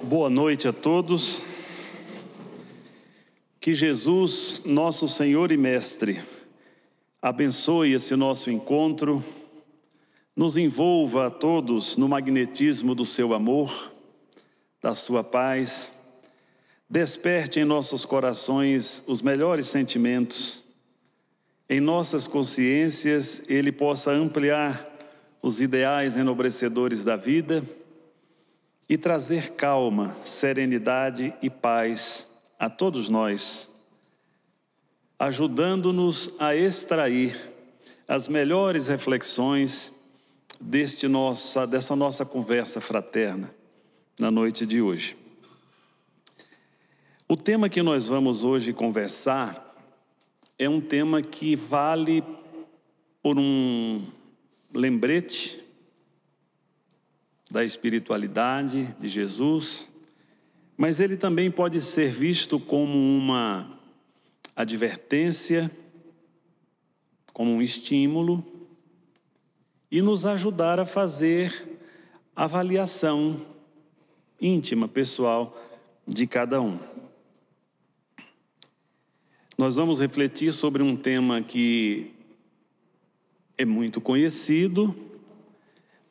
Boa noite a todos. Que Jesus, nosso Senhor e Mestre, abençoe esse nosso encontro, nos envolva a todos no magnetismo do seu amor, da sua paz, desperte em nossos corações os melhores sentimentos, em nossas consciências ele possa ampliar os ideais enobrecedores da vida e trazer calma, serenidade e paz a todos nós, ajudando-nos a extrair as melhores reflexões deste nossa, dessa nossa conversa fraterna na noite de hoje. O tema que nós vamos hoje conversar é um tema que vale por um lembrete da espiritualidade de Jesus, mas ele também pode ser visto como uma advertência, como um estímulo e nos ajudar a fazer avaliação íntima, pessoal de cada um. Nós vamos refletir sobre um tema que é muito conhecido,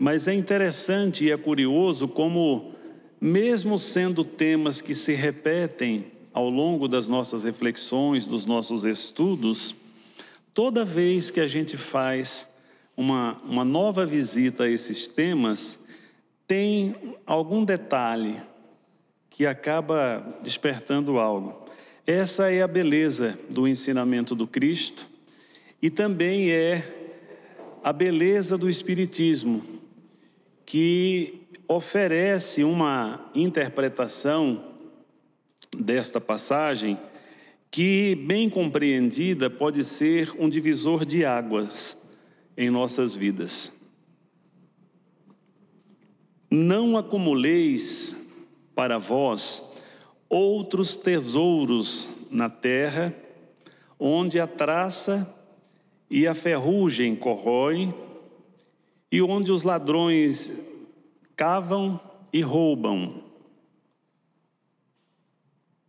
mas é interessante e é curioso como, mesmo sendo temas que se repetem ao longo das nossas reflexões, dos nossos estudos, toda vez que a gente faz uma, uma nova visita a esses temas, tem algum detalhe que acaba despertando algo. Essa é a beleza do ensinamento do Cristo e também é a beleza do Espiritismo, que oferece uma interpretação desta passagem que, bem compreendida, pode ser um divisor de águas em nossas vidas. Não acumuleis para vós outros tesouros na terra, onde a traça e a ferrugem corroem, e onde os ladrões cavam e roubam.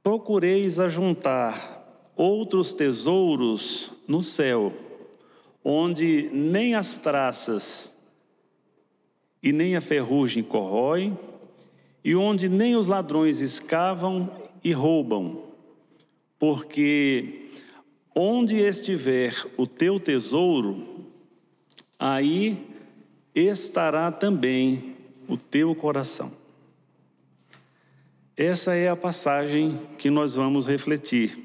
Procureis ajuntar outros tesouros no céu, onde nem as traças e nem a ferrugem corroem, e onde nem os ladrões escavam e roubam, porque onde estiver o teu tesouro, aí estará também o teu coração. Essa é a passagem que nós vamos refletir.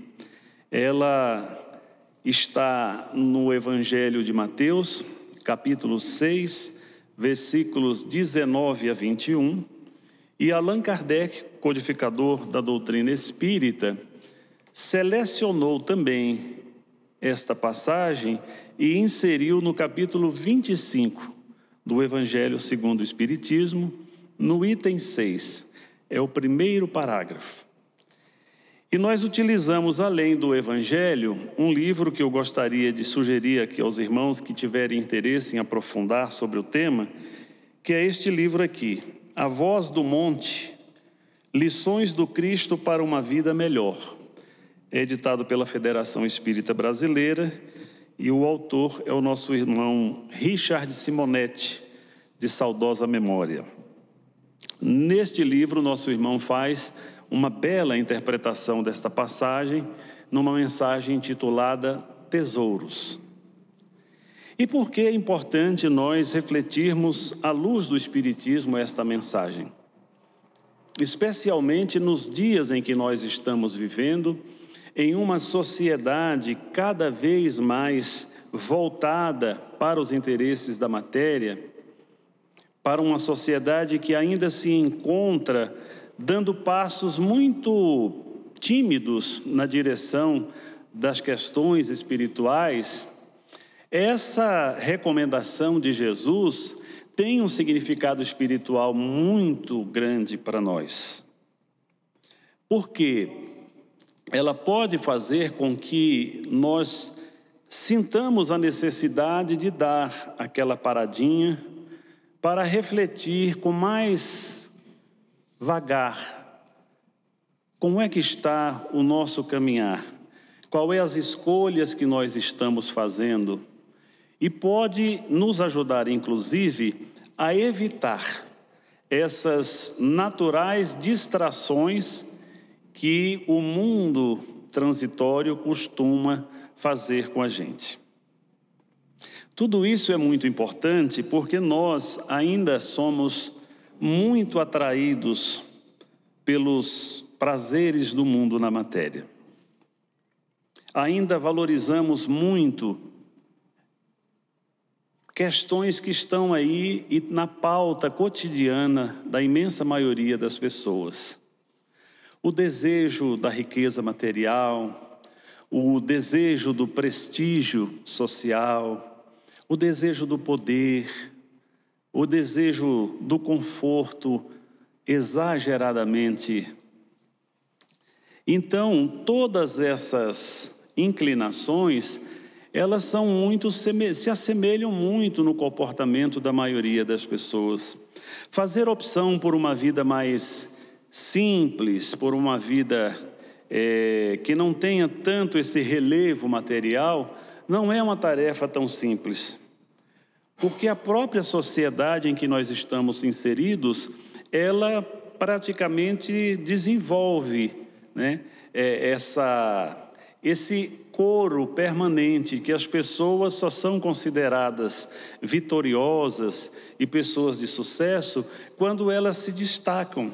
Ela está no Evangelho de Mateus, capítulo 6, versículos 19 a 21, e Allan Kardec, codificador da doutrina espírita, selecionou também esta passagem e inseriu no capítulo 25 do Evangelho segundo o Espiritismo, no item 6. É o primeiro parágrafo. E nós utilizamos, além do Evangelho, um livro que eu gostaria de sugerir aqui aos irmãos que tiverem interesse em aprofundar sobre o tema, que é este livro aqui, A Voz do Monte, Lições do Cristo para uma Vida Melhor. É editado pela Federação Espírita Brasileira e o autor é o nosso irmão Richard Simonetti, de saudosa memória. Neste livro, nosso irmão faz uma bela interpretação desta passagem numa mensagem intitulada Tesouros. E por que é importante nós refletirmos à luz do Espiritismo esta mensagem? Especialmente nos dias em que nós estamos vivendo, em uma sociedade cada vez mais voltada para os interesses da matéria, para uma sociedade que ainda se encontra dando passos muito tímidos na direção das questões espirituais, essa recomendação de Jesus tem um significado espiritual muito grande para nós. Porque ela pode fazer com que nós sintamos a necessidade de dar aquela paradinha para refletir com mais vagar. Como é que está o nosso caminhar? Qual é as escolhas que nós estamos fazendo? E pode nos ajudar, inclusive, a evitar essas naturais distrações que o mundo transitório costuma fazer com a gente. Tudo isso é muito importante porque nós ainda somos muito atraídos pelos prazeres do mundo na matéria. Ainda valorizamos muito questões que estão aí e na pauta cotidiana da imensa maioria das pessoas. O desejo da riqueza material, o desejo do prestígio social, o desejo do poder, o desejo do conforto exageradamente. Então, todas essas inclinações elas são muito se assemelham muito no comportamento da maioria das pessoas. Fazer opção por uma vida mais simples, por uma vida é, que não tenha tanto esse relevo material, não é uma tarefa tão simples. Porque a própria sociedade em que nós estamos inseridos, ela praticamente desenvolve né, é, essa, esse coro permanente que as pessoas só são consideradas vitoriosas e pessoas de sucesso quando elas se destacam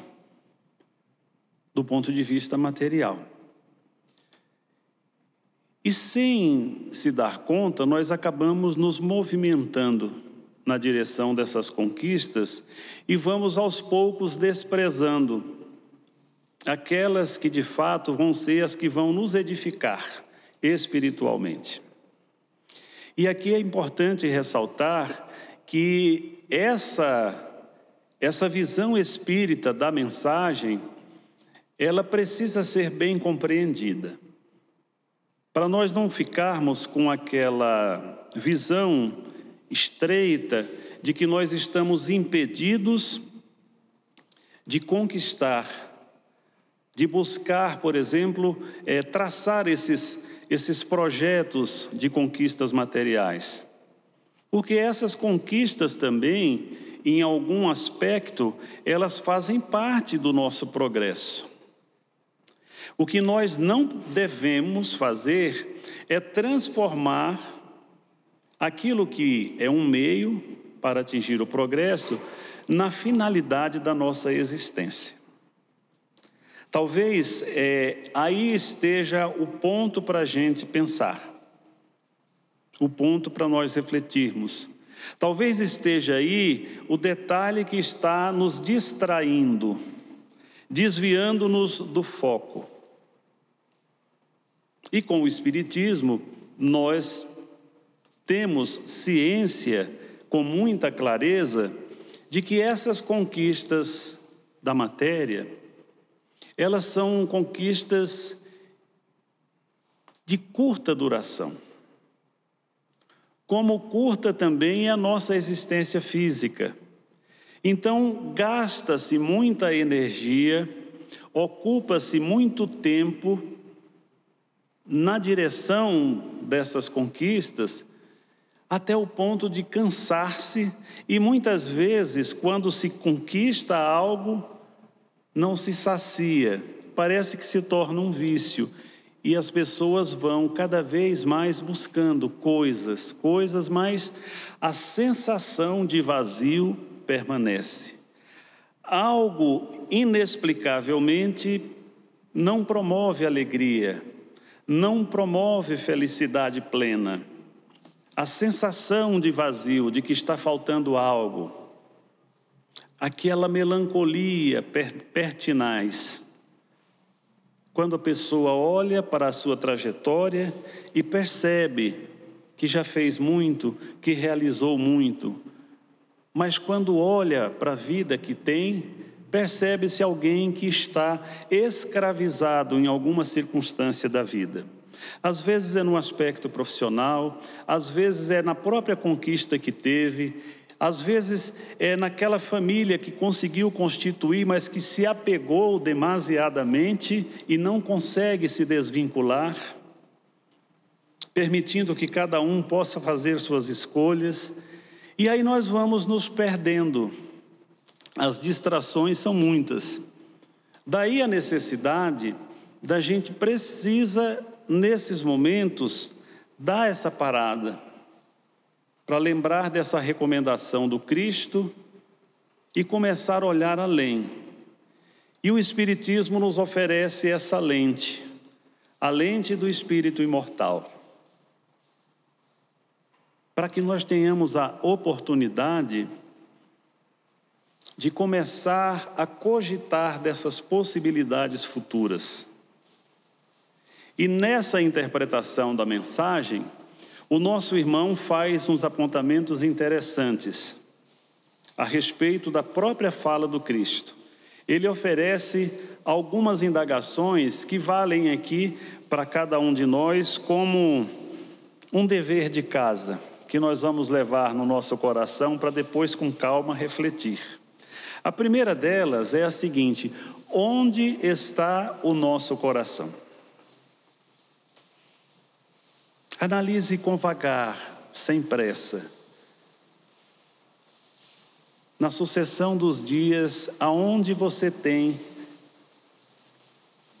do ponto de vista material. E sem se dar conta, nós acabamos nos movimentando na direção dessas conquistas e vamos aos poucos desprezando aquelas que de fato vão ser as que vão nos edificar espiritualmente. E aqui é importante ressaltar que essa essa visão espírita da mensagem, ela precisa ser bem compreendida. Para nós não ficarmos com aquela visão estreita de que nós estamos impedidos de conquistar, de buscar, por exemplo, é, traçar esses esses projetos de conquistas materiais. Porque essas conquistas também, em algum aspecto, elas fazem parte do nosso progresso. O que nós não devemos fazer é transformar aquilo que é um meio para atingir o progresso na finalidade da nossa existência. Talvez é, aí esteja o ponto para a gente pensar, o ponto para nós refletirmos. Talvez esteja aí o detalhe que está nos distraindo, desviando-nos do foco. E com o Espiritismo, nós temos ciência com muita clareza de que essas conquistas da matéria, elas são conquistas de curta duração. Como curta também é a nossa existência física. Então, gasta-se muita energia, ocupa-se muito tempo na direção dessas conquistas, até o ponto de cansar-se, e muitas vezes, quando se conquista algo, não se sacia, parece que se torna um vício. E as pessoas vão cada vez mais buscando coisas, coisas, mas a sensação de vazio permanece. Algo inexplicavelmente não promove alegria, não promove felicidade plena. A sensação de vazio, de que está faltando algo, aquela melancolia pertinaz. Quando a pessoa olha para a sua trajetória e percebe que já fez muito, que realizou muito, mas quando olha para a vida que tem, percebe-se alguém que está escravizado em alguma circunstância da vida. Às vezes é no aspecto profissional, às vezes é na própria conquista que teve, Às vezes é naquela família que conseguiu constituir, mas que se apegou demasiadamente e não consegue se desvincular, permitindo que cada um possa fazer suas escolhas. E aí nós vamos nos perdendo. As distrações são muitas. Daí a necessidade da gente precisa nesses momentos dar essa parada para lembrar dessa recomendação do Cristo e começar a olhar além. E o Espiritismo nos oferece essa lente, a lente do espírito imortal. Para que nós tenhamos a oportunidade de começar a cogitar dessas possibilidades futuras. E nessa interpretação da mensagem, o nosso irmão faz uns apontamentos interessantes a respeito da própria fala do Cristo. Ele oferece algumas indagações que valem aqui para cada um de nós como um dever de casa que nós vamos levar no nosso coração para depois, com calma, refletir. A primeira delas é a seguinte: onde está o nosso coração? Analise com vagar, sem pressa. Na sucessão dos dias, aonde você tem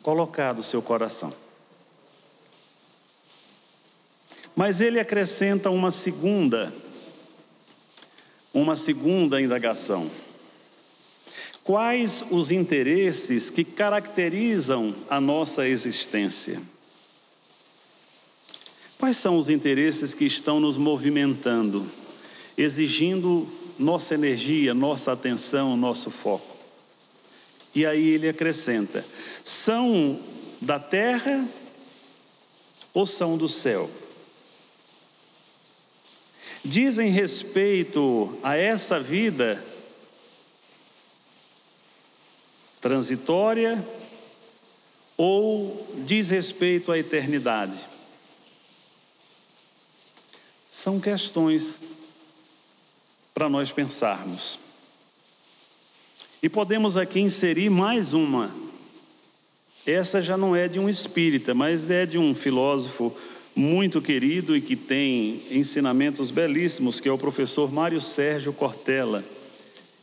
colocado o seu coração. Mas ele acrescenta uma segunda, uma segunda indagação. Quais os interesses que caracterizam a nossa existência? Quais são os interesses que estão nos movimentando, exigindo nossa energia, nossa atenção, nosso foco? E aí ele acrescenta: são da terra ou são do céu? Dizem respeito a essa vida transitória ou diz respeito à eternidade? São questões para nós pensarmos. E podemos aqui inserir mais uma. Essa já não é de um espírita, mas é de um filósofo muito querido e que tem ensinamentos belíssimos, que é o professor Mário Sérgio Cortella.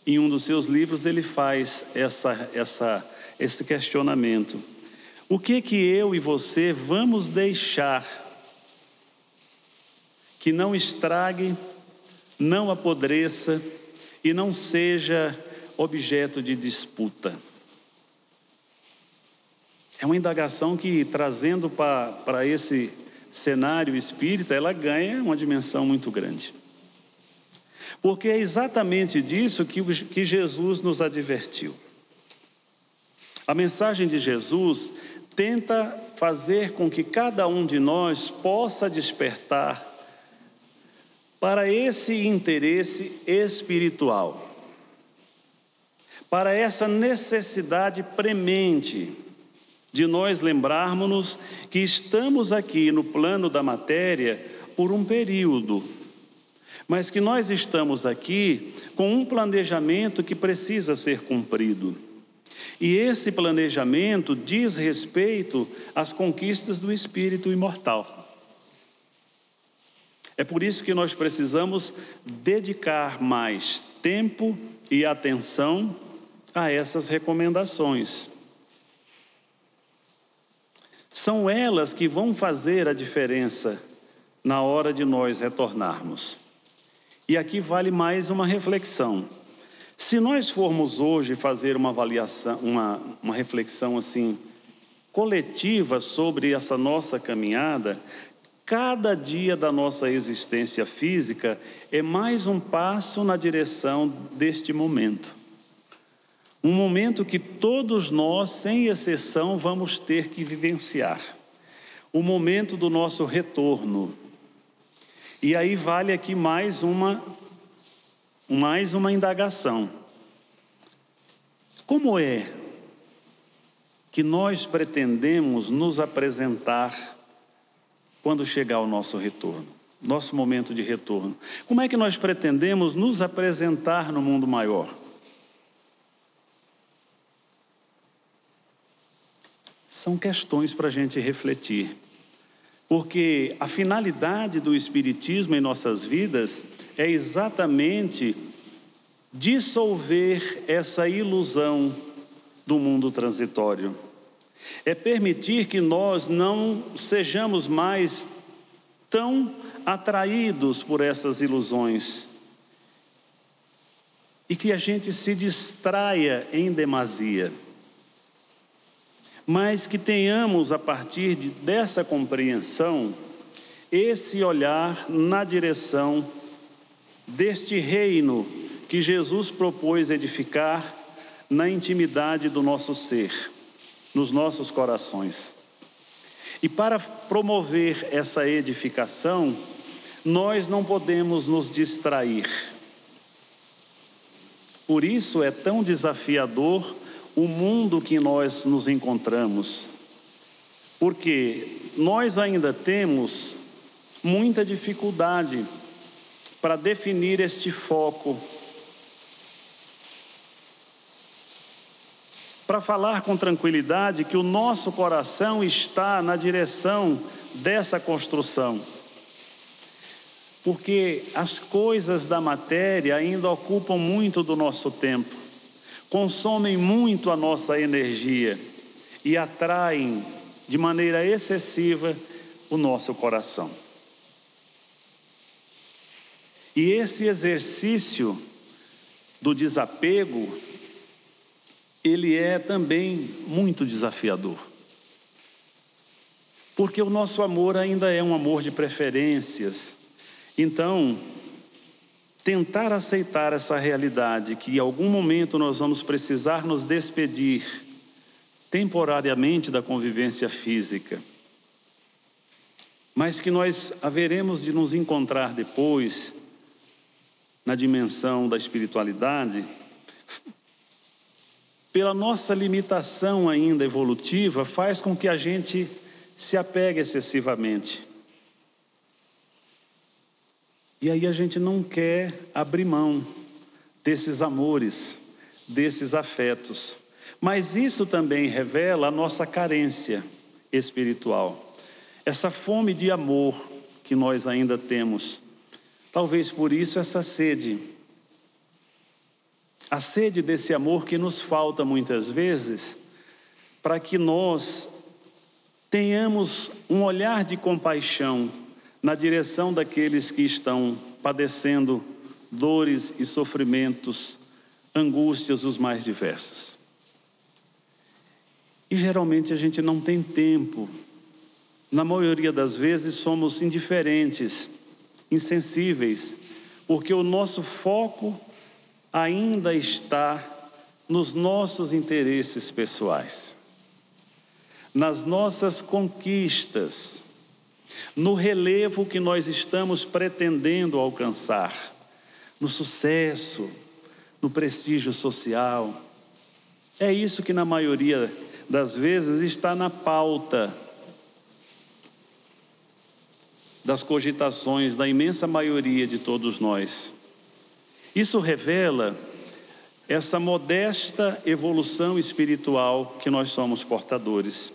Em um dos seus livros ele faz essa, essa, esse questionamento. O que que eu e você vamos deixar que não estrague, não apodreça e não seja objeto de disputa. É uma indagação que, trazendo para esse cenário espírita, ela ganha uma dimensão muito grande. Porque é exatamente disso que, que Jesus nos advertiu. A mensagem de Jesus tenta fazer com que cada um de nós possa despertar para esse interesse espiritual, para essa necessidade premente de nós lembrarmos-nos que estamos aqui no plano da matéria por um período, mas que nós estamos aqui com um planejamento que precisa ser cumprido. E esse planejamento diz respeito às conquistas do espírito imortal. É por isso que nós precisamos dedicar mais tempo e atenção a essas recomendações. São elas que vão fazer a diferença na hora de nós retornarmos. E aqui vale mais uma reflexão. Se nós formos hoje fazer uma avaliação, uma, uma reflexão assim coletiva sobre essa nossa caminhada, Cada dia da nossa existência física é mais um passo na direção deste momento. Um momento que todos nós, sem exceção, vamos ter que vivenciar. O momento do nosso retorno. E aí vale aqui mais uma mais uma indagação. Como é que nós pretendemos nos apresentar quando chegar o nosso retorno. nosso momento de retorno. Como é que nós pretendemos nos apresentar no mundo maior? São questões para a gente refletir. Porque a finalidade do Espiritismo em nossas vidas é exatamente dissolver essa ilusão do mundo transitório. É permitir que nós não sejamos mais tão atraídos por essas ilusões e que a gente se distraia em demasia, mas que tenhamos a partir de, dessa compreensão esse olhar na direção deste reino que Jesus propôs edificar na intimidade do nosso ser, nos nossos corações. E para promover essa edificação, nós não podemos nos distrair. Por isso é tão desafiador o mundo que nós nos encontramos, porque nós ainda temos muita dificuldade para definir este foco para falar com tranquilidade que o nosso coração está na direção dessa construção. Porque as coisas da matéria ainda ocupam muito do nosso tempo, consomem muito a nossa energia e atraem de maneira excessiva o nosso coração. E esse exercício do desapego ele é também muito desafiador. Porque o nosso amor ainda é um amor de preferências. Então, tentar aceitar essa realidade que em algum momento nós vamos precisar nos despedir temporariamente da convivência física, mas que nós haveremos de nos encontrar depois na dimensão da espiritualidade, pela nossa limitação ainda evolutiva, faz com que a gente se apegue excessivamente. E aí a gente não quer abrir mão desses amores, desses afetos. Mas isso também revela a nossa carência espiritual, essa fome de amor que nós ainda temos. Talvez por isso essa sede a sede desse amor que nos falta muitas vezes, para que nós tenhamos um olhar de compaixão na direção daqueles que estão padecendo dores e sofrimentos, angústias os mais diversos. E geralmente a gente não tem tempo, na maioria das vezes somos indiferentes, insensíveis, porque o nosso foco ainda está nos nossos interesses pessoais, nas nossas conquistas, no relevo que nós estamos pretendendo alcançar, no sucesso, no prestígio social. É isso que, na maioria das vezes, está na pauta das cogitações da imensa maioria de todos nós. Isso revela essa modesta evolução espiritual que nós somos portadores.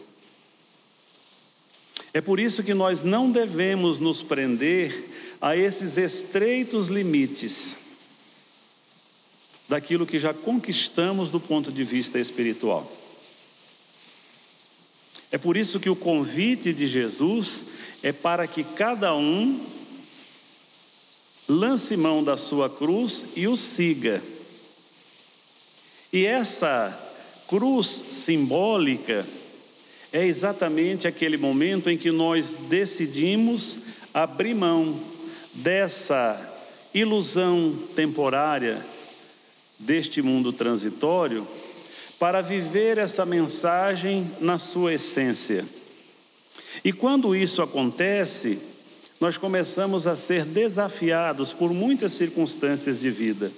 É por isso que nós não devemos nos prender a esses estreitos limites daquilo que já conquistamos do ponto de vista espiritual. É por isso que o convite de Jesus é para que cada um lance mão da sua cruz e o siga. E essa cruz simbólica é exatamente aquele momento em que nós decidimos abrir mão dessa ilusão temporária deste mundo transitório para viver essa mensagem na sua essência. E quando isso acontece, nós começamos a ser desafiados por muitas circunstâncias de vida,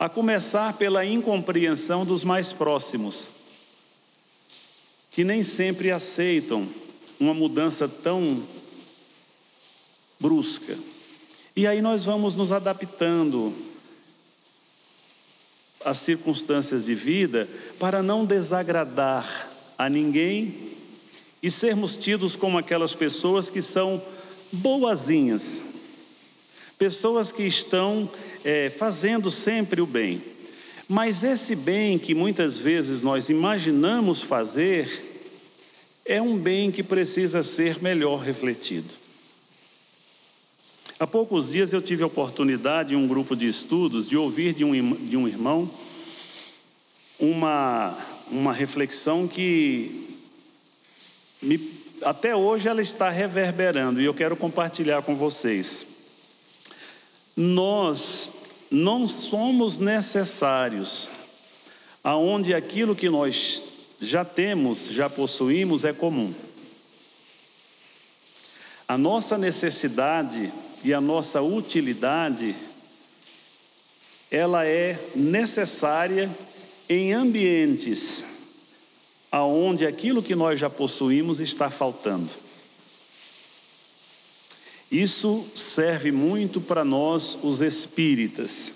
a começar pela incompreensão dos mais próximos, que nem sempre aceitam uma mudança tão brusca. E aí nós vamos nos adaptando às circunstâncias de vida para não desagradar a ninguém e sermos tidos como aquelas pessoas que são boazinhas, pessoas que estão é, fazendo sempre o bem. Mas esse bem que muitas vezes nós imaginamos fazer é um bem que precisa ser melhor refletido. Há poucos dias eu tive a oportunidade, em um grupo de estudos, de ouvir de um, de um irmão uma, uma reflexão que me, até hoje ela está reverberando e eu quero compartilhar com vocês. Nós não somos necessários aonde aquilo que nós já temos, já possuímos é comum. A nossa necessidade e a nossa utilidade ela é necessária em ambientes aonde aquilo que nós já possuímos está faltando. Isso serve muito para nós, os espíritas,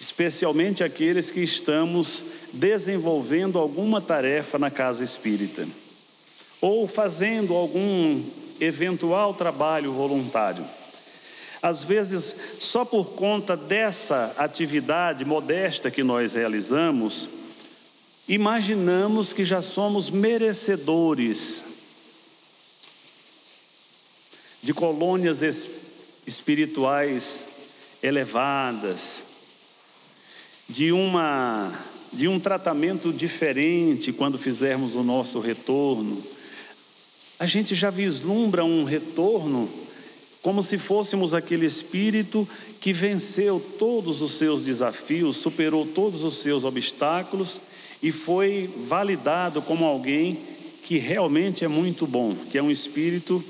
especialmente aqueles que estamos desenvolvendo alguma tarefa na casa espírita, ou fazendo algum eventual trabalho voluntário. Às vezes, só por conta dessa atividade modesta que nós realizamos, imaginamos que já somos merecedores de colônias espirituais elevadas, de uma de um tratamento diferente quando fizermos o nosso retorno. A gente já vislumbra um retorno como se fôssemos aquele espírito que venceu todos os seus desafios, superou todos os seus obstáculos e foi validado como alguém que realmente é muito bom, que é um espírito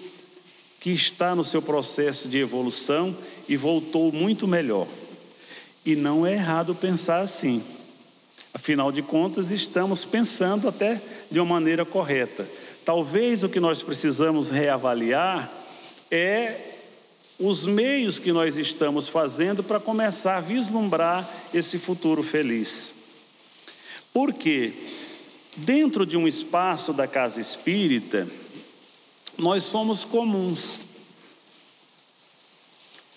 que está no seu processo de evolução e voltou muito melhor. E não é errado pensar assim. Afinal de contas, estamos pensando até de uma maneira correta. Talvez o que nós precisamos reavaliar é os meios que nós estamos fazendo para começar a vislumbrar esse futuro feliz. Porque dentro de um espaço da casa espírita, nós somos comuns.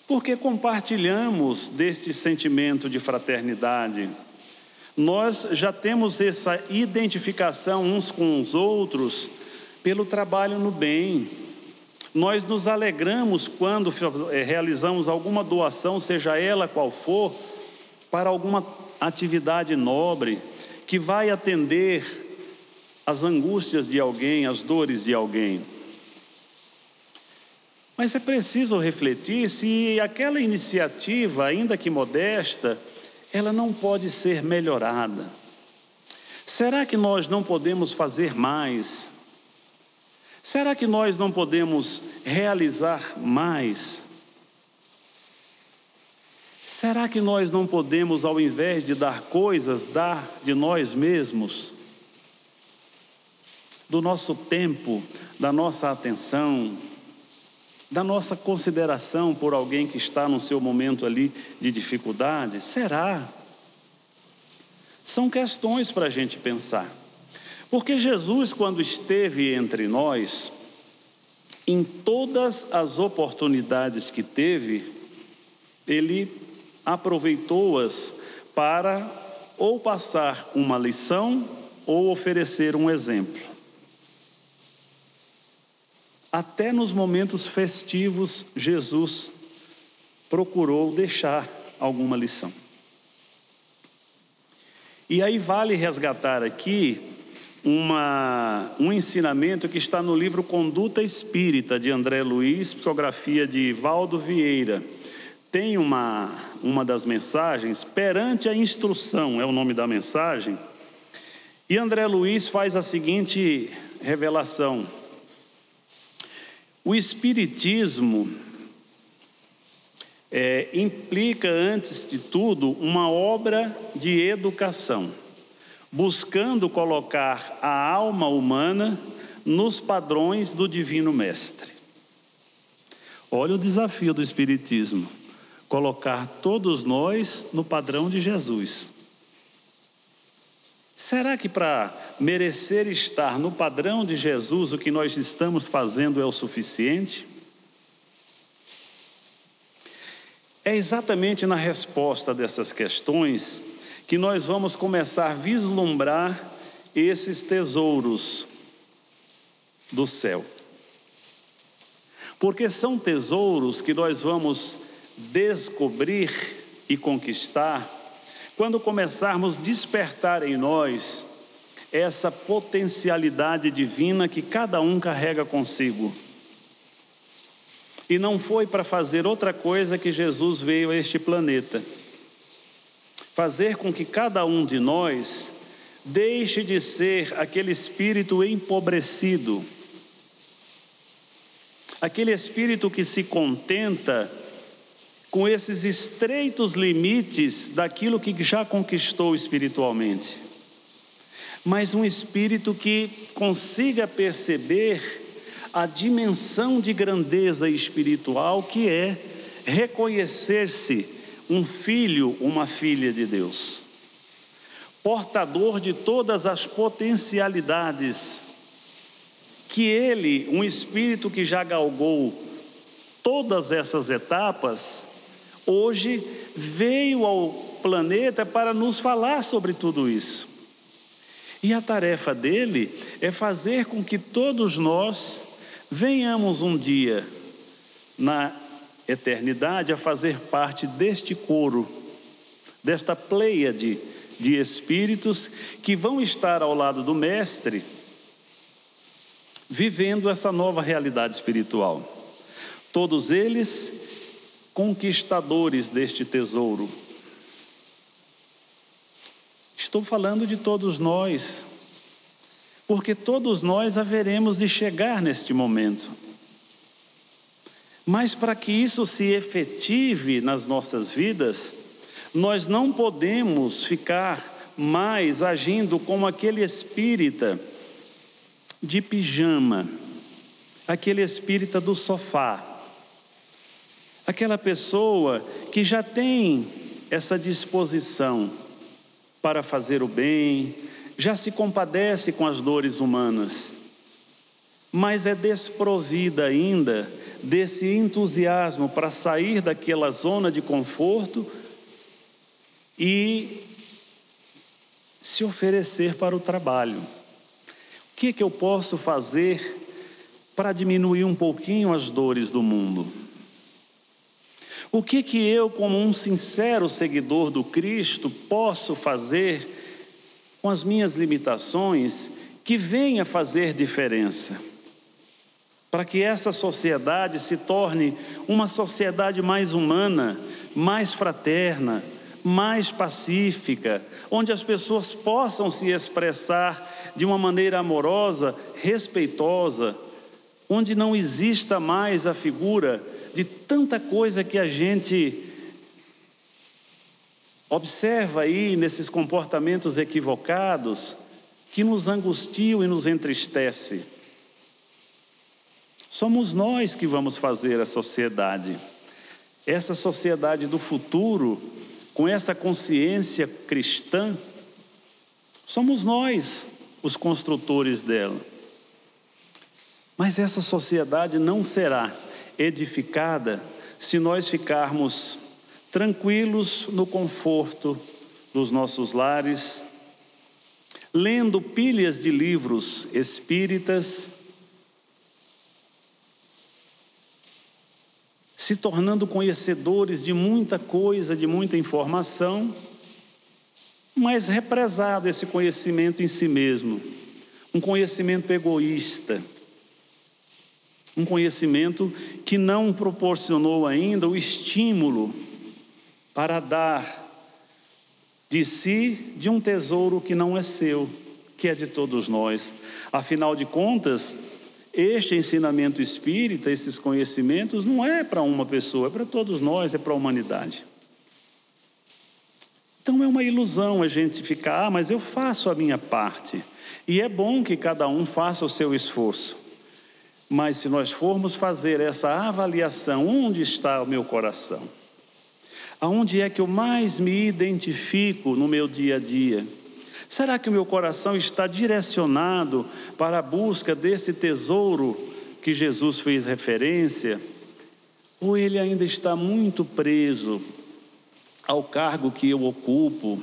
Porque compartilhamos deste sentimento de fraternidade. Nós já temos essa identificação uns com os outros pelo trabalho no bem. Nós nos alegramos quando eh, realizamos alguma doação, seja ela qual for, para alguma atividade nobre que vai atender as angústias de alguém, as dores de alguém. Mas é preciso refletir se aquela iniciativa, ainda que modesta, ela não pode ser melhorada. Será que nós não podemos fazer mais? Será que nós não podemos realizar mais? Será que nós não podemos, ao invés de dar coisas, dar de nós mesmos? Do nosso tempo, da nossa atenção, da nossa consideração por alguém que está no seu momento ali de dificuldade? Será? São questões para a gente pensar. Porque Jesus, quando esteve entre nós, em todas as oportunidades que teve, ele aproveitou-as para ou passar uma lição ou oferecer um exemplo. Até nos momentos festivos, Jesus procurou deixar alguma lição. E aí vale resgatar aqui uma, um ensinamento que está no livro Conduta Espírita, de André Luiz, psicografia de Valdo Vieira. Tem uma, uma das mensagens, Perante a Instrução é o nome da mensagem, e André Luiz faz a seguinte revelação: o Espiritismo é, implica, antes de tudo, uma obra de educação, buscando colocar a alma humana nos padrões do Divino Mestre. Olha o desafio do Espiritismo: colocar todos nós no padrão de Jesus. Será que para merecer estar no padrão de Jesus, o que nós estamos fazendo é o suficiente? É exatamente na resposta dessas questões que nós vamos começar a vislumbrar esses tesouros do céu. Porque são tesouros que nós vamos descobrir e conquistar quando começarmos a despertar em nós essa potencialidade divina que cada um carrega consigo. E não foi para fazer outra coisa que Jesus veio a este planeta. Fazer com que cada um de nós deixe de ser aquele espírito empobrecido, aquele espírito que se contenta com esses estreitos limites daquilo que já conquistou espiritualmente, mas um espírito que consiga perceber a dimensão de grandeza espiritual que é reconhecer-se um filho, uma filha de Deus, portador de todas as potencialidades. Que ele, um espírito que já galgou todas essas etapas, hoje veio ao planeta para nos falar sobre tudo isso. E a tarefa dele é fazer com que todos nós venhamos um dia na eternidade a fazer parte deste coro, desta pleia de, de espíritos que vão estar ao lado do Mestre vivendo essa nova realidade espiritual. Todos eles conquistadores deste tesouro. Estou falando de todos nós, porque todos nós haveremos de chegar neste momento. Mas para que isso se efetive nas nossas vidas, nós não podemos ficar mais agindo como aquele espírita de pijama, aquele espírita do sofá, aquela pessoa que já tem essa disposição para fazer o bem, já se compadece com as dores humanas, mas é desprovida ainda desse entusiasmo para sair daquela zona de conforto e se oferecer para o trabalho que, que eu posso fazer para diminuir um pouquinho as dores do mundo? O que que eu, como um sincero seguidor do Cristo, posso fazer com as minhas limitações que venha fazer diferença? Para que essa sociedade se torne uma sociedade mais humana, mais fraterna, mais pacífica, onde as pessoas possam se expressar de uma maneira amorosa, respeitosa, onde não exista mais a figura de tanta coisa que a gente observa aí nesses comportamentos equivocados que nos angustiam e nos entristece. Somos nós que vamos fazer a sociedade. Essa sociedade do futuro com essa consciência cristã, somos nós os construtores dela. Mas essa sociedade não será edificada se nós ficarmos tranquilos no conforto dos nossos lares, lendo pilhas de livros espíritas se tornando conhecedores de muita coisa, de muita informação, mas represado esse conhecimento em si mesmo, um conhecimento egoísta, um conhecimento que não proporcionou ainda o estímulo para dar de si de um tesouro que não é seu, que é de todos nós. Afinal de contas, este ensinamento espírita, esses conhecimentos, não é para uma pessoa, é para todos nós, é para a humanidade. Então é uma ilusão a gente ficar, ah, mas eu faço a minha parte. E é bom que cada um faça o seu esforço. Mas se nós formos fazer essa avaliação, onde está o meu coração? Aonde é que eu mais me identifico no meu dia a dia? Será que o meu coração está direcionado para a busca desse tesouro que Jesus fez referência? Ou ele ainda está muito preso ao cargo que eu ocupo,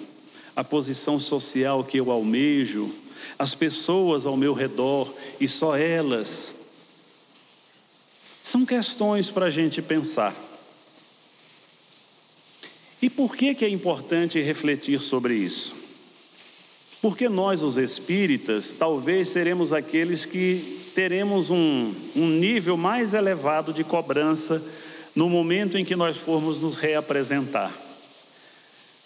à posição social que eu almejo, às pessoas ao meu redor e só elas? São questões para a gente pensar. E por que, que é importante refletir sobre isso? Porque nós, os espíritas, talvez seremos aqueles que teremos um, um nível mais elevado de cobrança no momento em que nós formos nos reapresentar.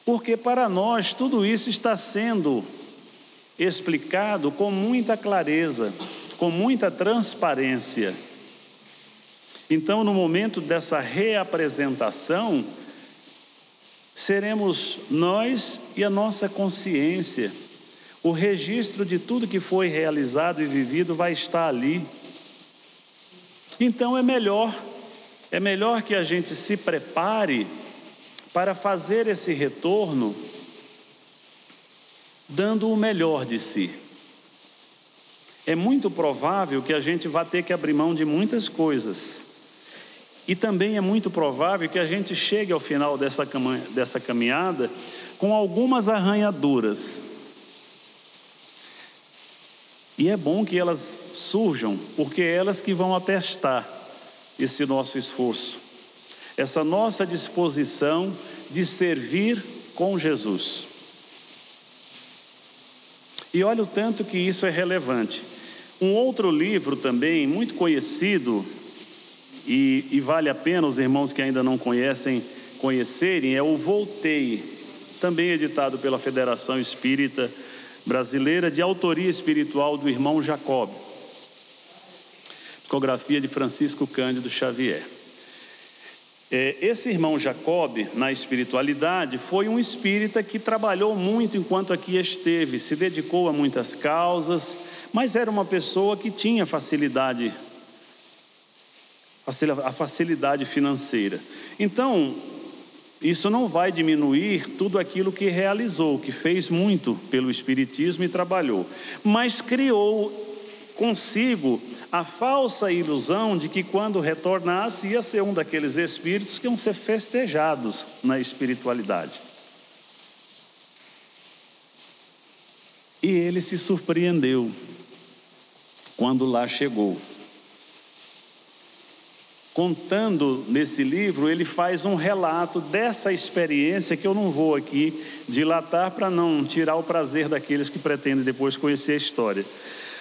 Porque para nós tudo isso está sendo explicado com muita clareza, com muita transparência. Então, no momento dessa reapresentação, seremos nós e a nossa consciência. O registro de tudo que foi realizado e vivido vai estar ali. Então é melhor, é melhor que a gente se prepare para fazer esse retorno dando o melhor de si. É muito provável que a gente vá ter que abrir mão de muitas coisas. E também é muito provável que a gente chegue ao final dessa, dessa caminhada com algumas arranhaduras. E é bom que elas surjam, porque é elas que vão atestar esse nosso esforço, essa nossa disposição de servir com Jesus. E olha o tanto que isso é relevante. Um outro livro também, muito conhecido, e, e, vale a pena os irmãos que ainda não conhecem conhecerem, é o Voltei, também editado pela Federação Espírita Brasileira, de autoria espiritual do irmão Jacob. Psicografia de Francisco Cândido Xavier. É, esse irmão Jacob, na espiritualidade, foi um espírita que trabalhou muito enquanto aqui esteve, se dedicou a muitas causas, mas era uma pessoa que tinha facilidade a facilidade financeira. Então, isso não vai diminuir tudo aquilo que realizou, que fez muito pelo Espiritismo e trabalhou, mas criou consigo a falsa ilusão de que quando retornasse ia ser um daqueles espíritos que iam ser festejados na espiritualidade. E ele se surpreendeu quando lá chegou contando nesse livro, ele faz um relato dessa experiência que eu não vou aqui dilatar para não tirar o prazer daqueles que pretendem depois conhecer a história.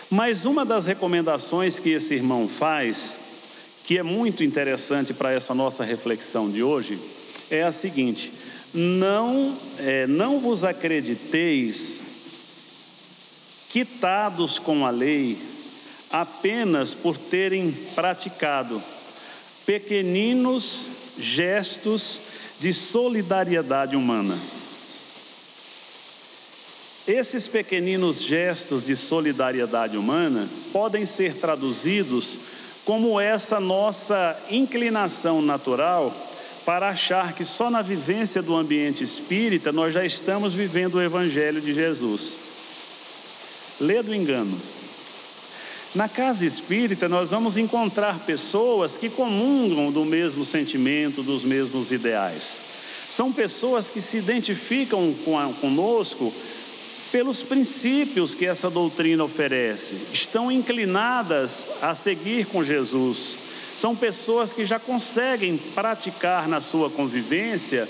Mas uma das recomendações que esse irmão faz, que é muito interessante para essa nossa reflexão de hoje, é a seguinte: não, é, não vos acrediteis quitados com a lei apenas por terem praticado pequeninos gestos de solidariedade humana. Esses pequeninos gestos de solidariedade humana podem ser traduzidos como essa nossa inclinação natural para achar que só na vivência do ambiente espírita nós já estamos vivendo o Evangelho de Jesus. Lê do engano. Na casa espírita, nós vamos encontrar pessoas que comungam do mesmo sentimento, dos mesmos ideais. São pessoas que se identificam conosco pelos princípios que essa doutrina oferece, estão inclinadas a seguir com Jesus. São pessoas que já conseguem praticar na sua convivência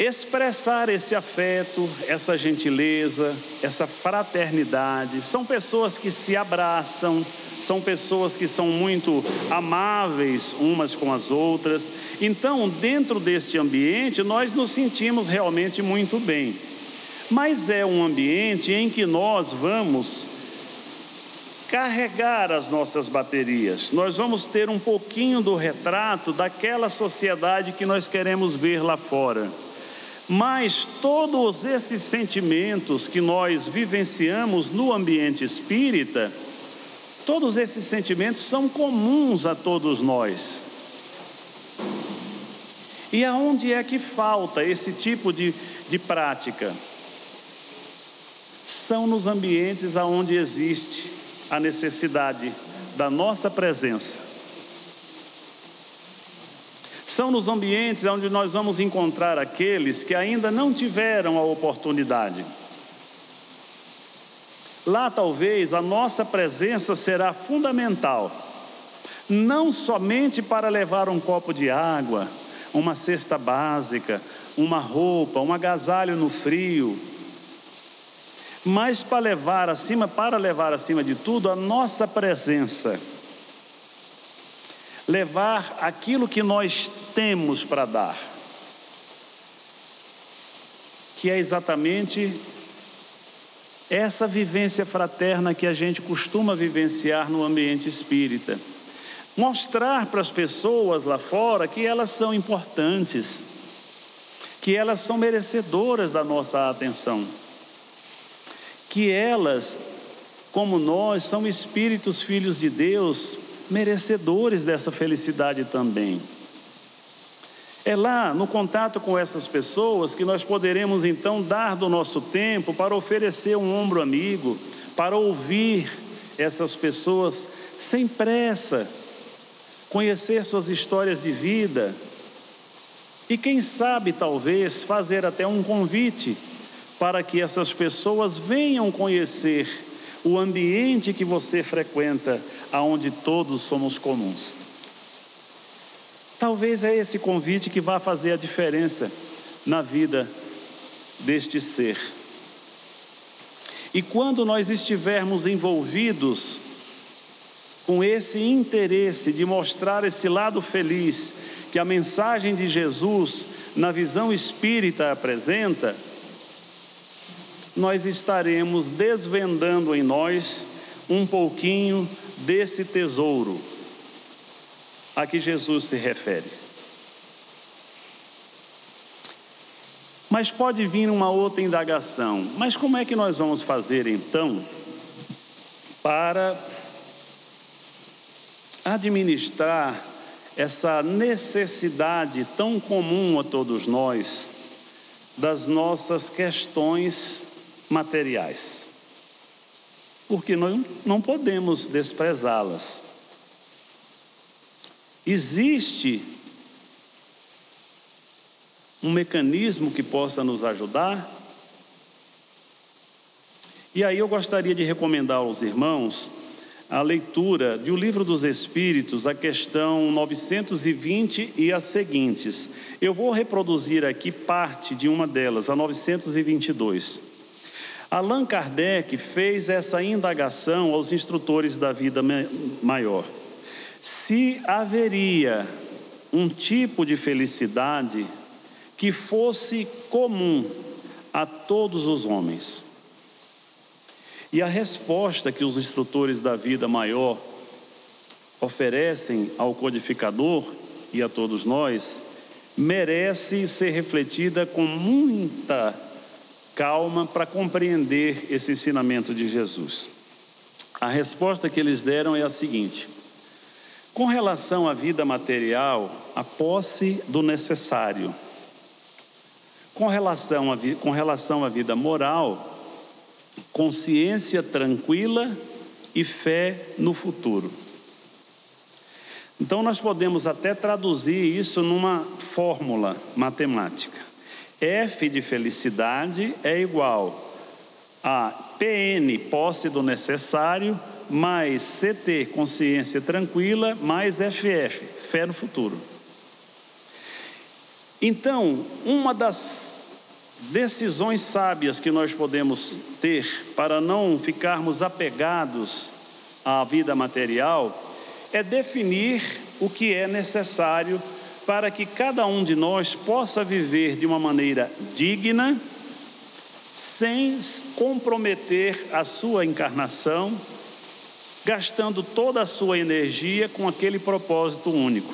expressar esse afeto, essa gentileza, essa fraternidade. São pessoas que se abraçam, são pessoas que são muito amáveis umas com as outras. Então, dentro deste ambiente, nós nos sentimos realmente muito bem. Mas é um ambiente em que nós vamos carregar as nossas baterias. Nós vamos ter um pouquinho do retrato daquela sociedade que nós queremos ver lá fora. Mas todos esses sentimentos que nós vivenciamos no ambiente espírita, todos esses sentimentos são comuns a todos nós. E aonde é que falta esse tipo de, de prática? São nos ambientes aonde existe a necessidade da nossa presença. São nos ambientes onde nós vamos encontrar aqueles que ainda não tiveram a oportunidade. Lá talvez a nossa presença será fundamental, não somente para levar um copo de água, uma cesta básica, uma roupa, um agasalho no frio, mas para levar acima, para levar acima de tudo a nossa presença. Levar aquilo que nós temos para dar. Que é exatamente essa vivência fraterna que a gente costuma vivenciar no ambiente espírita. Mostrar para as pessoas lá fora que elas são importantes, que elas são merecedoras da nossa atenção que elas, como nós, são espíritos filhos de Deus, merecedores dessa felicidade também. É lá, no contato com essas pessoas, que nós poderemos então dar do nosso tempo para oferecer um ombro amigo, para ouvir essas pessoas sem pressa, conhecer suas histórias de vida e, quem sabe, talvez, fazer até um convite para que essas pessoas venham conhecer o ambiente que você frequenta, aonde todos somos comuns. Talvez é esse convite que vá fazer a diferença na vida deste ser. E quando nós estivermos envolvidos com esse interesse de mostrar esse lado feliz que a mensagem de Jesus na visão espírita apresenta, nós estaremos desvendando em nós um pouquinho desse tesouro a que Jesus se refere. Mas pode vir uma outra indagação. Mas como é que nós vamos fazer então para administrar essa necessidade tão comum a todos nós das nossas questões materiais, porque nós não podemos desprezá-las. Existe um mecanismo que possa nos ajudar? E aí eu gostaria de recomendar aos irmãos a leitura de O Livro dos Espíritos, a questão 920 e as seguintes. Eu vou reproduzir aqui parte de uma delas, a 922. Allan Kardec fez essa indagação aos instrutores da vida maior. Se haveria um tipo de felicidade que fosse comum a todos os homens. E a resposta que os instrutores da vida maior oferecem ao codificador e a todos nós merece ser refletida com muita calma para compreender esse ensinamento de Jesus. A resposta que eles deram é a seguinte: com relação à vida material, a posse do necessário. Com relação, a, com relação à vida moral, consciência tranquila e fé no futuro. Então, nós podemos até traduzir isso numa fórmula matemática. F de felicidade é igual a PN, posse do necessário, mais CT, consciência tranquila, mais FF, fé no futuro. Então, uma das decisões sábias que nós podemos ter para não ficarmos apegados à vida material é definir o que é necessário para que cada um de nós possa viver de uma maneira digna, sem comprometer a sua encarnação, gastando toda a sua energia com aquele propósito único,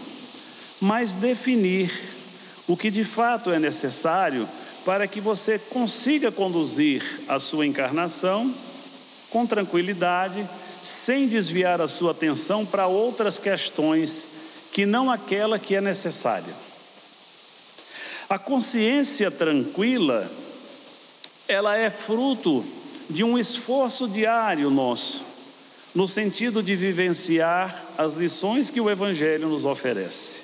mas definir o que de fato é necessário para que você consiga conduzir a sua encarnação com tranquilidade, sem desviar a sua atenção para outras questões que não aquela que é necessária. A consciência tranquila, ela é fruto de um esforço diário nosso, no sentido de vivenciar as lições que o Evangelho nos oferece.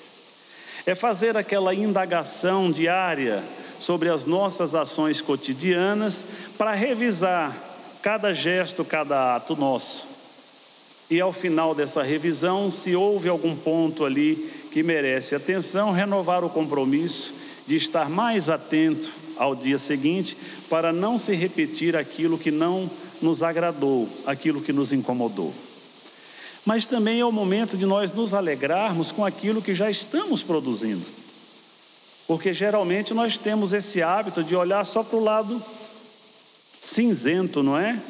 É fazer aquela indagação diária sobre as nossas ações cotidianas para revisar cada gesto, cada ato nosso. E ao final dessa revisão, se houve algum ponto ali que merece atenção, renovar o compromisso de estar mais atento ao dia seguinte, para não se repetir aquilo que não nos agradou, aquilo que nos incomodou. Mas também é o momento de nós nos alegrarmos com aquilo que já estamos produzindo. Porque geralmente nós temos esse hábito de olhar só para o lado cinzento, não é?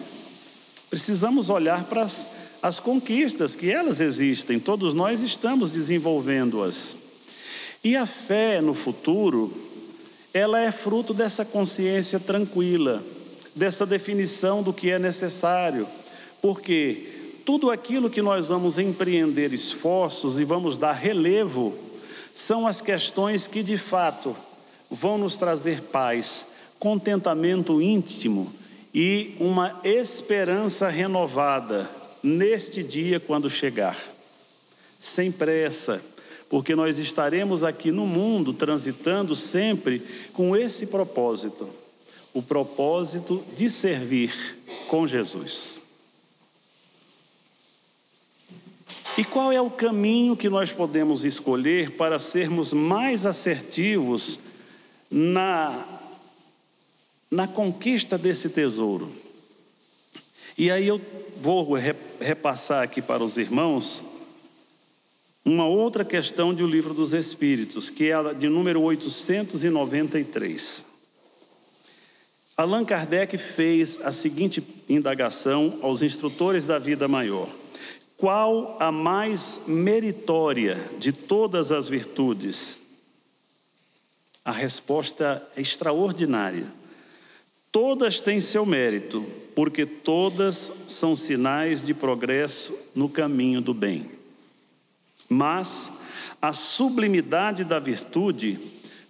Precisamos olhar para as, as conquistas, que elas existem, todos nós estamos desenvolvendo-as. E a fé no futuro, ela é fruto dessa consciência tranquila, dessa definição do que é necessário, porque tudo aquilo que nós vamos empreender esforços e vamos dar relevo são as questões que de fato vão nos trazer paz, contentamento íntimo e uma esperança renovada neste dia quando chegar. Sem pressa, porque nós estaremos aqui no mundo transitando sempre com esse propósito, o propósito de servir com Jesus. E qual é o caminho que nós podemos escolher para sermos mais assertivos na, na conquista desse tesouro? E aí eu vou repassar aqui para os irmãos uma outra questão de O Livro dos Espíritos, que é a de número 893. Allan Kardec fez a seguinte indagação aos instrutores da vida maior: Qual a mais meritória de todas as virtudes? A resposta é extraordinária. Todas têm seu mérito, porque todas são sinais de progresso no caminho do bem. Mas a sublimidade da virtude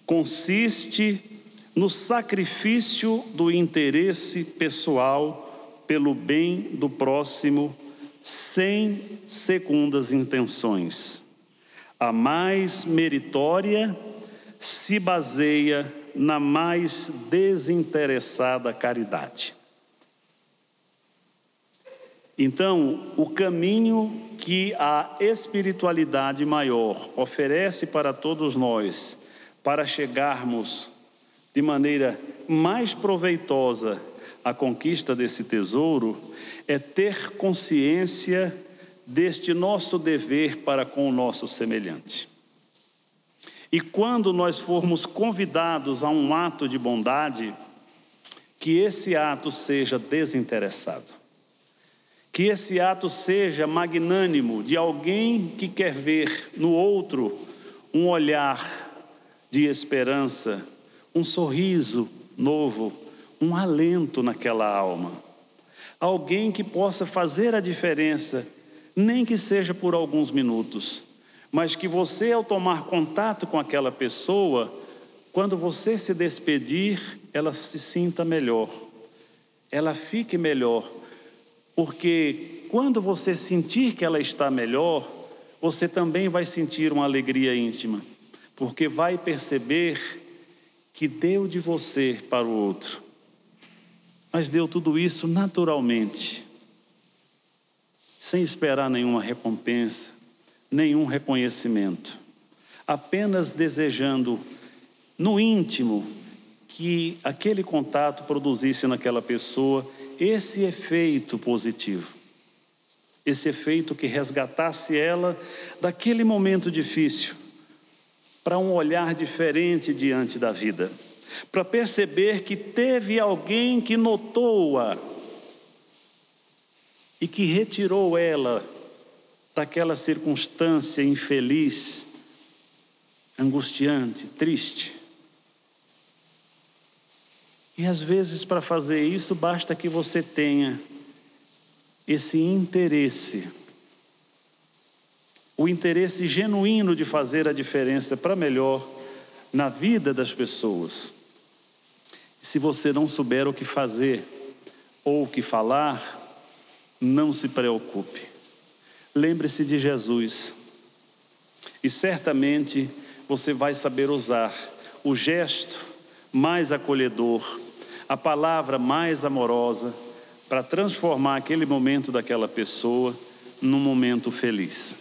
consiste no sacrifício do interesse pessoal pelo bem do próximo, sem segundas intenções. A mais meritória se baseia na mais desinteressada caridade. Então, o caminho que a espiritualidade maior oferece para todos nós, para chegarmos de maneira mais proveitosa à conquista desse tesouro, é ter consciência deste nosso dever para com o nosso semelhante. E quando nós formos convidados a um ato de bondade, que esse ato seja desinteressado. Que esse ato seja magnânimo de alguém que quer ver no outro um olhar de esperança, um sorriso novo, um alento naquela alma. Alguém que possa fazer a diferença, nem que seja por alguns minutos, mas que você, ao tomar contato com aquela pessoa, quando você se despedir, ela se sinta melhor, ela fique melhor. Porque quando você sentir que ela está melhor, você também vai sentir uma alegria íntima, porque vai perceber que deu de você para o outro, mas deu tudo isso naturalmente, sem esperar nenhuma recompensa, nenhum reconhecimento, apenas desejando no íntimo que aquele contato produzisse naquela pessoa esse efeito positivo, esse efeito que resgatasse ela daquele momento difícil para um olhar diferente diante da vida, para perceber que teve alguém que notou-a e que retirou ela daquela circunstância infeliz, angustiante, triste. E às vezes, para fazer isso, basta que você tenha esse interesse, o interesse genuíno de fazer a diferença para melhor na vida das pessoas. Se você não souber o que fazer ou o que falar, não se preocupe. Lembre-se de Jesus. E certamente você vai saber usar o gesto mais acolhedor, a palavra mais amorosa para transformar aquele momento daquela pessoa num momento feliz.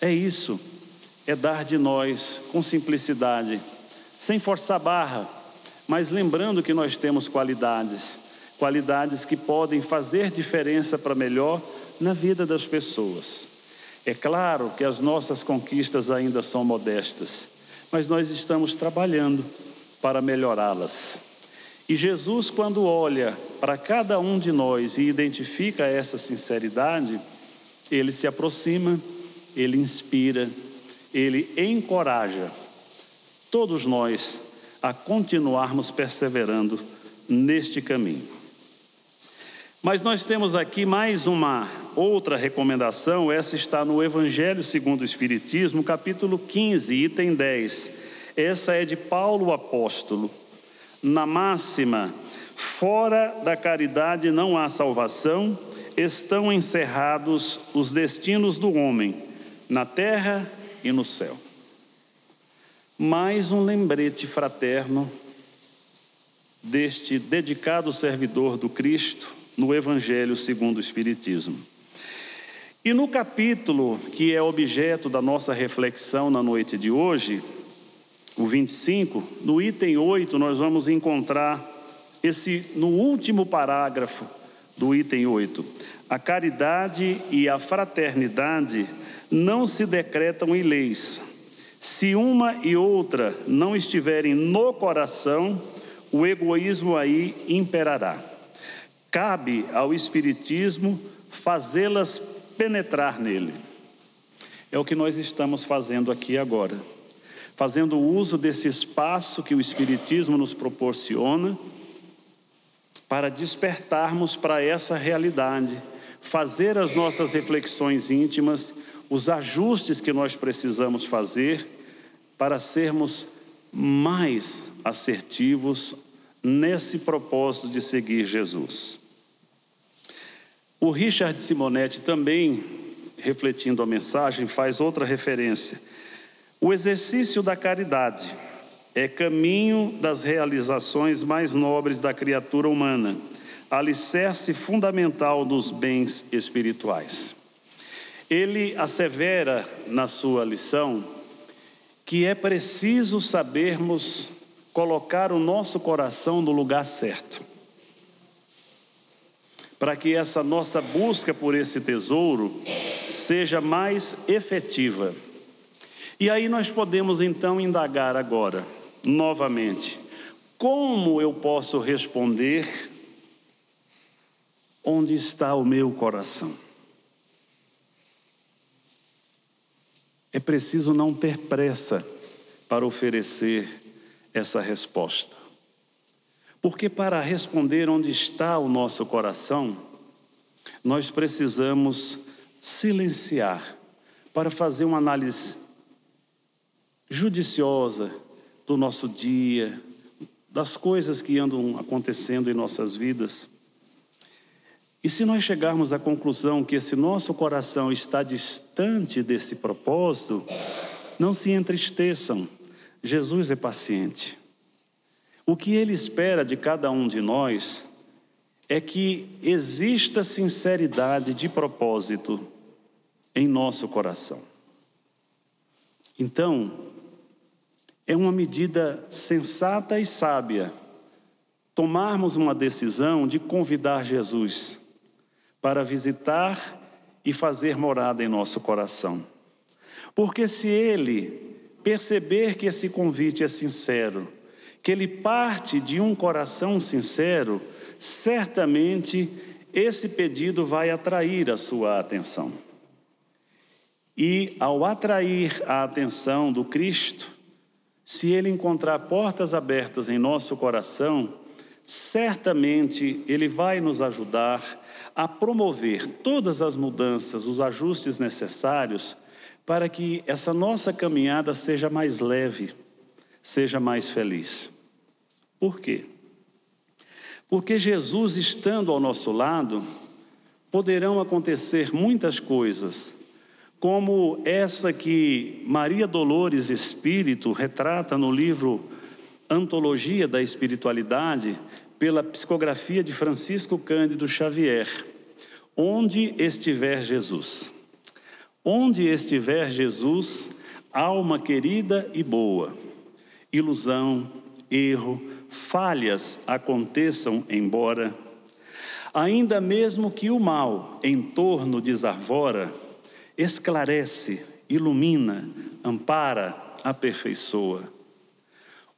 É isso, é dar de nós com simplicidade, sem forçar barra, mas lembrando que nós temos qualidades, qualidades que podem fazer diferença para melhor na vida das pessoas. É claro que as nossas conquistas ainda são modestas, mas nós estamos trabalhando para melhorá-las. E Jesus, quando olha para cada um de nós e identifica essa sinceridade, ele se aproxima, ele inspira, ele encoraja todos nós a continuarmos perseverando neste caminho. Mas nós temos aqui mais uma outra recomendação, essa está no Evangelho segundo o Espiritismo, capítulo 15, item 10. Essa é de Paulo apóstolo. Na máxima, fora da caridade não há salvação, estão encerrados os destinos do homem, na terra e no céu. Mais um lembrete fraterno deste dedicado servidor do Cristo no Evangelho segundo o Espiritismo. E no capítulo que é objeto da nossa reflexão na noite de hoje, o 25, no item 8, nós vamos encontrar esse no último parágrafo do item 8. A caridade e a fraternidade não se decretam em leis. Se uma e outra não estiverem no coração, o egoísmo aí imperará. Cabe ao Espiritismo fazê-las penetrar nele. É o que nós estamos fazendo aqui agora. Fazendo uso desse espaço que o Espiritismo nos proporciona para despertarmos para essa realidade, fazer as nossas reflexões íntimas, os ajustes que nós precisamos fazer para sermos mais assertivos nesse propósito de seguir Jesus. O Richard Simonetti também, refletindo a mensagem, faz outra referência. O exercício da caridade é caminho das realizações mais nobres da criatura humana, alicerce fundamental dos bens espirituais. Ele assevera na sua lição que é preciso sabermos colocar o nosso coração no lugar certo para que essa nossa busca por esse tesouro seja mais efetiva. E aí nós podemos então indagar agora, novamente, como eu posso responder onde está o meu coração? É preciso não ter pressa para oferecer essa resposta. Porque para responder onde está o nosso coração, nós precisamos silenciar para fazer uma análise judiciosa do nosso dia, das coisas que andam acontecendo em nossas vidas. E se nós chegarmos à conclusão que esse nosso coração está distante desse propósito, não se entristeçam, Jesus é paciente. O que ele espera de cada um de nós é que exista sinceridade de propósito em nosso coração. Então, é uma medida sensata e sábia tomarmos uma decisão de convidar Jesus para visitar e fazer morada em nosso coração. Porque se ele perceber que esse convite é sincero, que ele parte de um coração sincero, certamente esse pedido vai atrair a sua atenção. E ao atrair a atenção do Cristo, se ele encontrar portas abertas em nosso coração, certamente ele vai nos ajudar a promover todas as mudanças, os ajustes necessários para que essa nossa caminhada seja mais leve, seja mais feliz. Por quê? Porque Jesus estando ao nosso lado, poderão acontecer muitas coisas, como essa que Maria Dolores Espírito retrata no livro Antologia da Espiritualidade, pela psicografia de Francisco Cândido Xavier, onde estiver Jesus. Onde estiver Jesus, alma querida e boa, ilusão, erro, falhas aconteçam embora, ainda mesmo que o mal em torno desarvora, esclarece, ilumina, ampara, aperfeiçoa.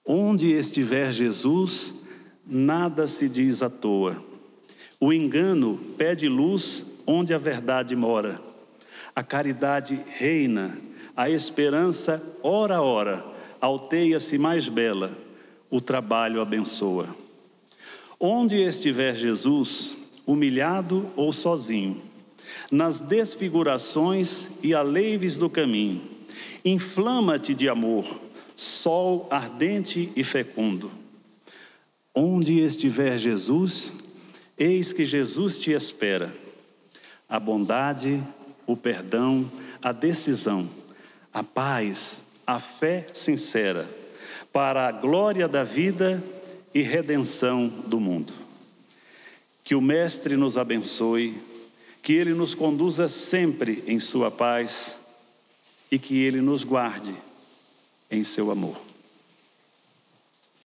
Onde estiver Jesus, nada se diz à toa. O engano pede luz onde a verdade mora. A caridade reina, a esperança, ora a ora, alteia-se mais bela, o trabalho abençoa. Onde estiver Jesus, humilhado ou sozinho, nas desfigurações e aleives do caminho, inflama-te de amor, sol ardente e fecundo. Onde estiver Jesus, eis que Jesus te espera. A bondade, o perdão, a decisão, a paz, a fé sincera, para a glória da vida e redenção do mundo. Que o Mestre nos abençoe, que ele nos conduza sempre em Sua paz e que ele nos guarde em seu amor.